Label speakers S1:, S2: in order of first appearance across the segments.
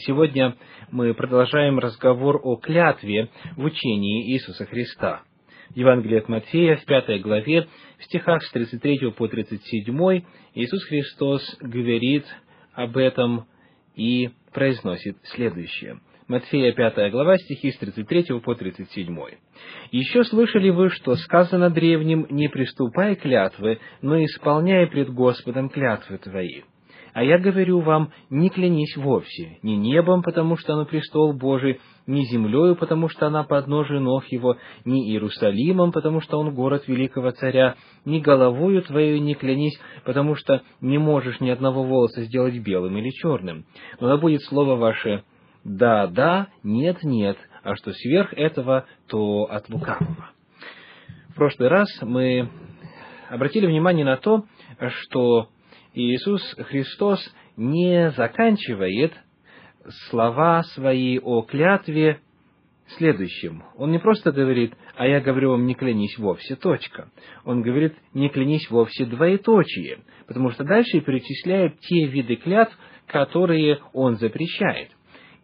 S1: Сегодня мы продолжаем разговор о клятве в учении Иисуса Христа. Евангелие от Матфея в пятой главе, в стихах с 33 по 37, Иисус Христос говорит об этом и произносит следующее. Матфея 5 глава, стихи с 33 по 37. «Еще слышали вы, что сказано древним, не приступай клятвы, но исполняй пред Господом клятвы твои». А я говорю вам, не клянись вовсе, ни небом, потому что оно престол Божий, ни землею, потому что она подножие ног его, ни Иерусалимом, потому что он город великого царя, ни головою твоей не клянись, потому что не можешь ни одного волоса сделать белым или черным. Но да будет слово ваше «да, да», «нет, нет», а что сверх этого, то от лукавого. В прошлый раз мы обратили внимание на то, что Иисус Христос не заканчивает слова свои о клятве следующим. Он не просто говорит, а я говорю вам, не клянись вовсе, точка. Он говорит, не клянись вовсе, двоеточие, потому что дальше перечисляет те виды клятв, которые он запрещает.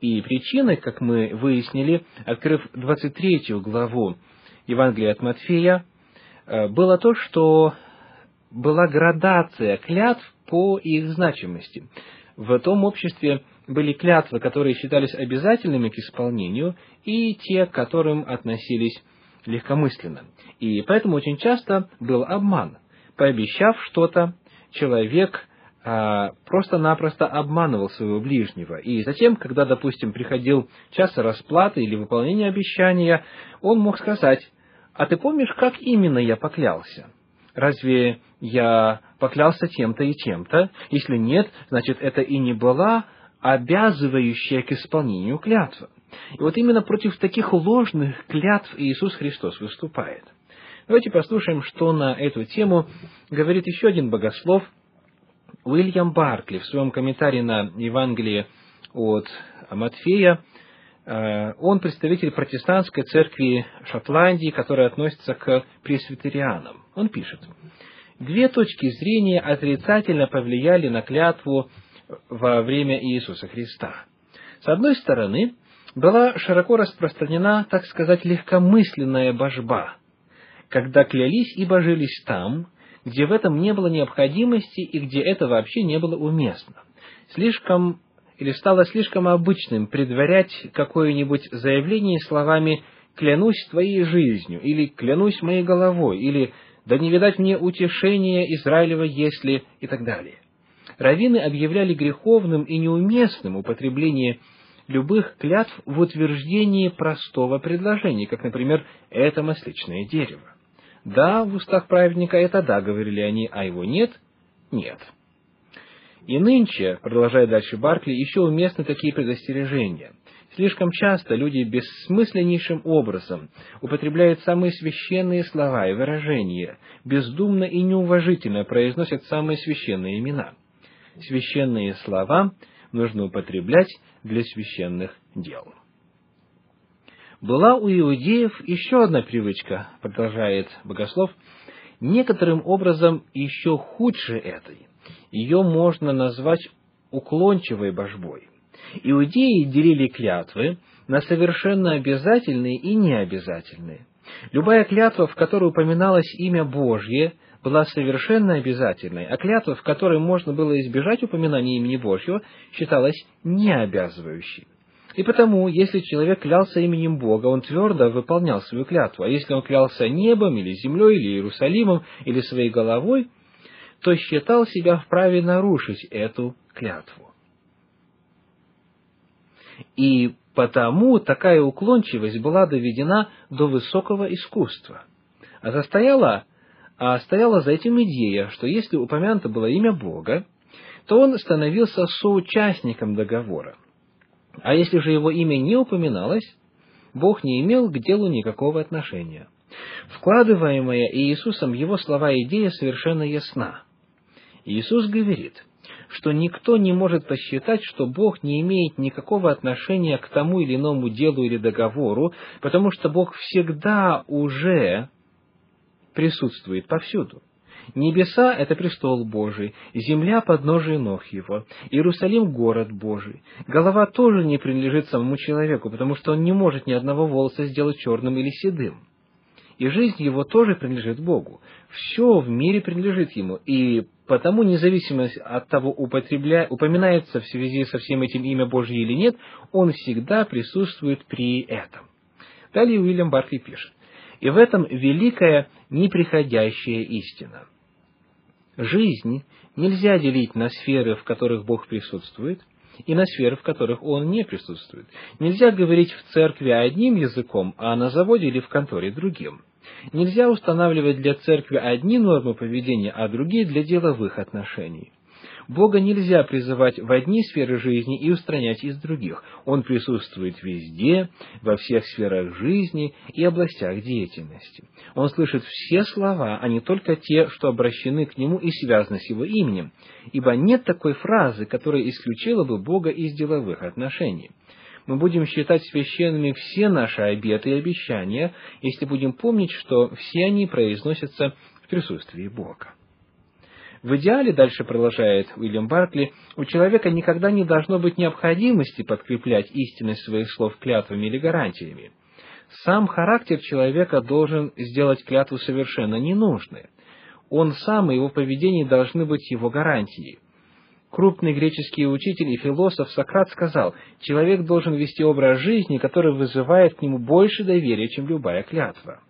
S1: И причиной, как мы выяснили, открыв 23 главу Евангелия от Матфея, э, было то, что была градация клятв по их значимости. В том обществе были клятвы, которые считались обязательными к исполнению, и те, к которым относились легкомысленно. И поэтому очень часто был обман. Пообещав что-то, человек а, просто-напросто обманывал своего ближнего. И затем, когда, допустим, приходил час расплаты или выполнения обещания, он мог сказать, а ты помнишь, как именно я поклялся? Разве я поклялся тем-то и тем-то? Если нет, значит, это и не была обязывающая к исполнению клятва. И вот именно против таких ложных клятв Иисус Христос выступает. Давайте послушаем, что на эту тему говорит еще один богослов, Уильям Баркли, в своем комментарии на Евангелие от Матфея, Э, он представитель протестантской церкви Шотландии, которая относится к пресвитерианам. Он пишет, две точки зрения отрицательно повлияли на клятву во время Иисуса Христа. С одной стороны, была широко распространена, так сказать, легкомысленная божба, когда клялись и божились там, где в этом не было необходимости и где это вообще не было уместно. Слишком или стало слишком обычным предварять какое-нибудь заявление словами «клянусь твоей жизнью» или «клянусь моей головой» или «да не видать мне утешения Израилева, если» и так далее. Равины объявляли греховным и неуместным употребление любых клятв в утверждении простого предложения, как, например, «это масличное дерево». «Да» в устах праведника это «да», говорили они, а его «нет» — «нет». И нынче, продолжая дальше Баркли, еще уместны такие предостережения. Слишком часто люди бессмысленнейшим образом употребляют самые священные слова и выражения, бездумно и неуважительно произносят самые священные имена. Священные слова нужно употреблять для священных дел. Была у иудеев еще одна привычка, продолжает богослов, некоторым образом еще худше этой – ее можно назвать уклончивой божбой. Иудеи делили клятвы на совершенно обязательные и необязательные. Любая клятва, в которой упоминалось имя Божье, была совершенно обязательной, а клятва, в которой можно было избежать упоминания имени Божьего, считалась необязывающей. И потому, если человек клялся именем Бога, он твердо выполнял свою клятву, а если он клялся небом, или землей, или Иерусалимом, или своей головой – то считал себя вправе нарушить эту клятву. И потому такая уклончивость была доведена до высокого искусства. А состояла, а стояла за этим идея, что если упомянуто было имя Бога, то он становился соучастником договора. А если же его имя не упоминалось, Бог не имел к делу никакого отношения. Вкладываемая Иисусом его слова идея совершенно ясна. Иисус говорит, что никто не может посчитать, что Бог не имеет никакого отношения к тому или иному делу или договору, потому что Бог всегда уже присутствует повсюду. Небеса — это престол Божий, земля — подножие ног его, Иерусалим — город Божий. Голова тоже не принадлежит самому человеку, потому что он не может ни одного волоса сделать черным или седым. И жизнь его тоже принадлежит Богу. Все в мире принадлежит ему, и потому, независимо от того, употребля... упоминается в связи со всем этим имя Божье или нет, он всегда присутствует при этом. Далее Уильям Баркли пишет. И в этом великая неприходящая истина. Жизнь нельзя делить на сферы, в которых Бог присутствует, и на сферы, в которых Он не присутствует. Нельзя говорить в церкви одним языком, а на заводе или в конторе другим. Нельзя устанавливать для церкви одни нормы поведения, а другие для деловых отношений. Бога нельзя призывать в одни сферы жизни и устранять из других. Он присутствует везде, во всех сферах жизни и областях деятельности. Он слышит все слова, а не только те, что обращены к Нему и связаны с Его именем, ибо нет такой фразы, которая исключила бы Бога из деловых отношений мы будем считать священными все наши обеты и обещания, если будем помнить, что все они произносятся в присутствии Бога. В идеале, дальше продолжает Уильям Баркли, у человека никогда не должно быть необходимости подкреплять истинность своих слов клятвами или гарантиями. Сам характер человека должен сделать клятву совершенно ненужной. Он сам и его поведение должны быть его гарантией. Крупный греческий учитель и философ Сократ сказал, человек должен вести образ жизни, который вызывает к нему больше доверия, чем любая клятва.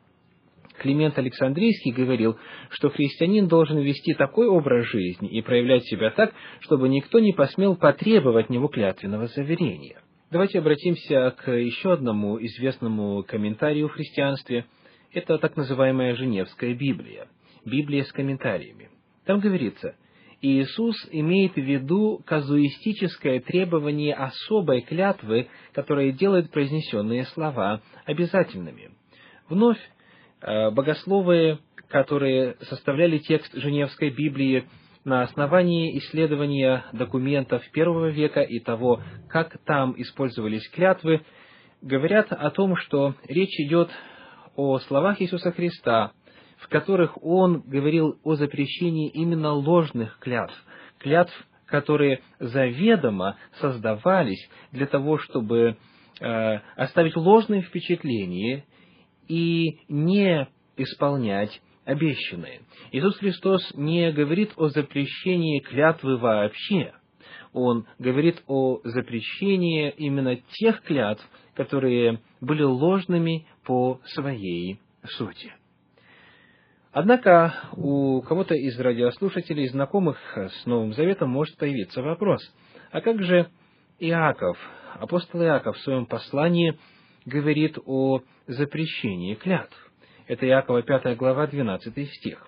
S1: Климент Александрийский говорил, что христианин должен вести такой образ жизни и проявлять себя так, чтобы никто не посмел потребовать него клятвенного заверения. Давайте обратимся к еще одному известному комментарию в христианстве. Это так называемая Женевская Библия. Библия с комментариями. Там говорится, Иисус имеет в виду казуистическое требование особой клятвы, которая делает произнесенные слова обязательными. Вновь Э, богословы, которые составляли текст Женевской Библии на основании исследования документов первого века и того, как там использовались клятвы, говорят о том, что речь идет о словах Иисуса Христа, в которых Он говорил о запрещении именно ложных клятв, клятв, которые заведомо создавались для того, чтобы э, оставить ложное впечатление и не исполнять обещанное. Иисус Христос не говорит о запрещении клятвы вообще. Он говорит о запрещении именно тех клятв, которые были ложными по своей сути. Однако у кого-то из радиослушателей, знакомых с Новым Заветом, может появиться вопрос, а как же Иаков, апостол Иаков в своем послании говорит о запрещении клятв. Это Иакова 5 глава, 12 стих.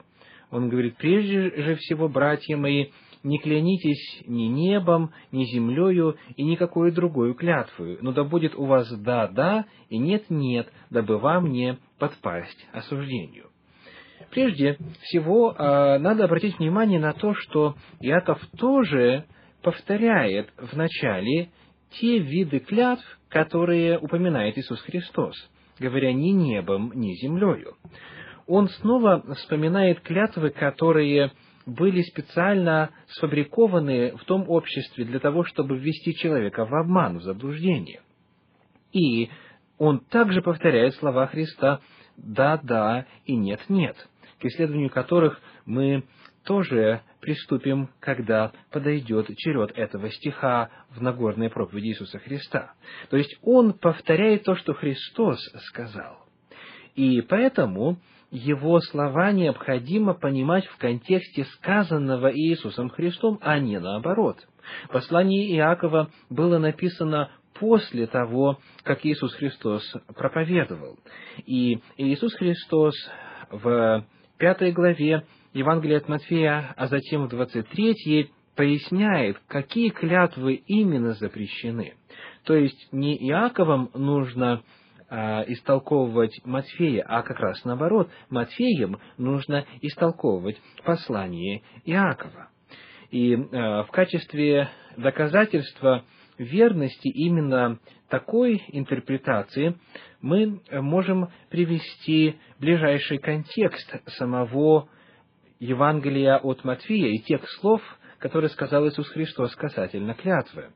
S1: Он говорит, прежде же всего, братья мои, не клянитесь ни небом, ни землею и никакой другой клятвою, но да будет у вас «да-да» и «нет-нет», дабы вам не подпасть осуждению. Прежде всего, а, надо обратить внимание на то, что Иаков тоже повторяет в начале те виды клятв, которые упоминает Иисус Христос, говоря ни небом, ни землею. Он снова вспоминает клятвы, которые были специально сфабрикованы в том обществе для того, чтобы ввести человека в обман, в заблуждение. И он также повторяет слова Христа «да, да» и «нет, нет», к исследованию которых мы тоже приступим, когда подойдет черед этого стиха в Нагорной проповеди Иисуса Христа. То есть он повторяет то, что Христос сказал. И поэтому его слова необходимо понимать в контексте сказанного Иисусом Христом, а не наоборот. Послание Иакова было написано после того, как Иисус Христос проповедовал. И Иисус Христос в пятой главе Евангелия от Матфея, а затем в 23 поясняет, какие клятвы именно запрещены. То есть не Иаковом нужно а, истолковывать Матфея, а как раз наоборот, Матфеем нужно истолковывать послание Иакова. И а, в качестве доказательства верности именно такой интерпретации мы можем привести ближайший контекст самого Евангелия от Матфея и тех слов, которые сказал Иисус Христос касательно клятвы.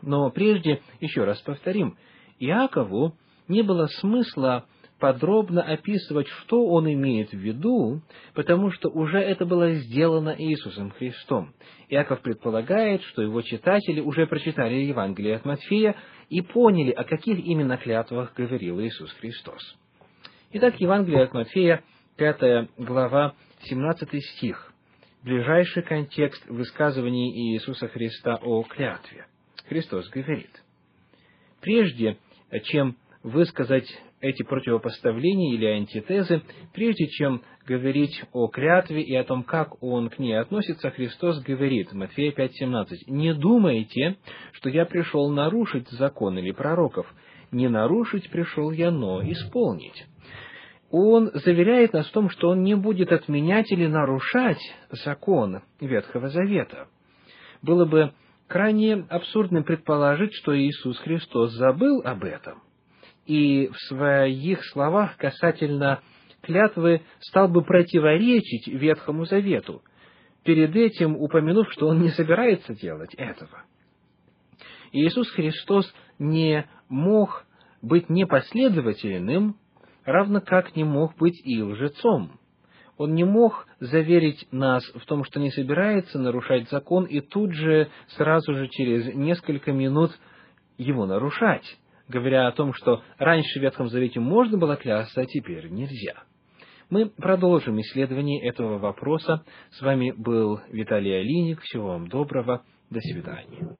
S1: Но прежде, еще раз повторим, Иакову не было смысла подробно описывать, что он имеет в виду, потому что уже это было сделано Иисусом Христом. Иаков предполагает, что его читатели уже прочитали Евангелие от Матфея и поняли, о каких именно клятвах говорил Иисус Христос. Итак, Евангелие от Матфея, 5 глава, 17 стих. Ближайший контекст высказываний Иисуса Христа о клятве. Христос говорит, «Прежде чем высказать эти противопоставления или антитезы, прежде чем говорить о клятве и о том, как он к ней относится, Христос говорит, Матфея 5.17, «Не думайте, что я пришел нарушить закон или пророков. Не нарушить пришел я, но исполнить». Он заверяет нас в том, что он не будет отменять или нарушать закон Ветхого Завета. Было бы крайне абсурдным предположить, что Иисус Христос забыл об этом и в своих словах касательно клятвы стал бы противоречить Ветхому Завету, перед этим упомянув, что он не собирается делать этого. Иисус Христос не мог быть непоследовательным, равно как не мог быть и лжецом. Он не мог заверить нас в том, что не собирается нарушать закон, и тут же, сразу же через несколько минут его нарушать говоря о том, что раньше в Ветхом Завете можно было клясться, а теперь нельзя. Мы продолжим исследование этого вопроса. С вами был Виталий Алиник. Всего вам доброго. До свидания.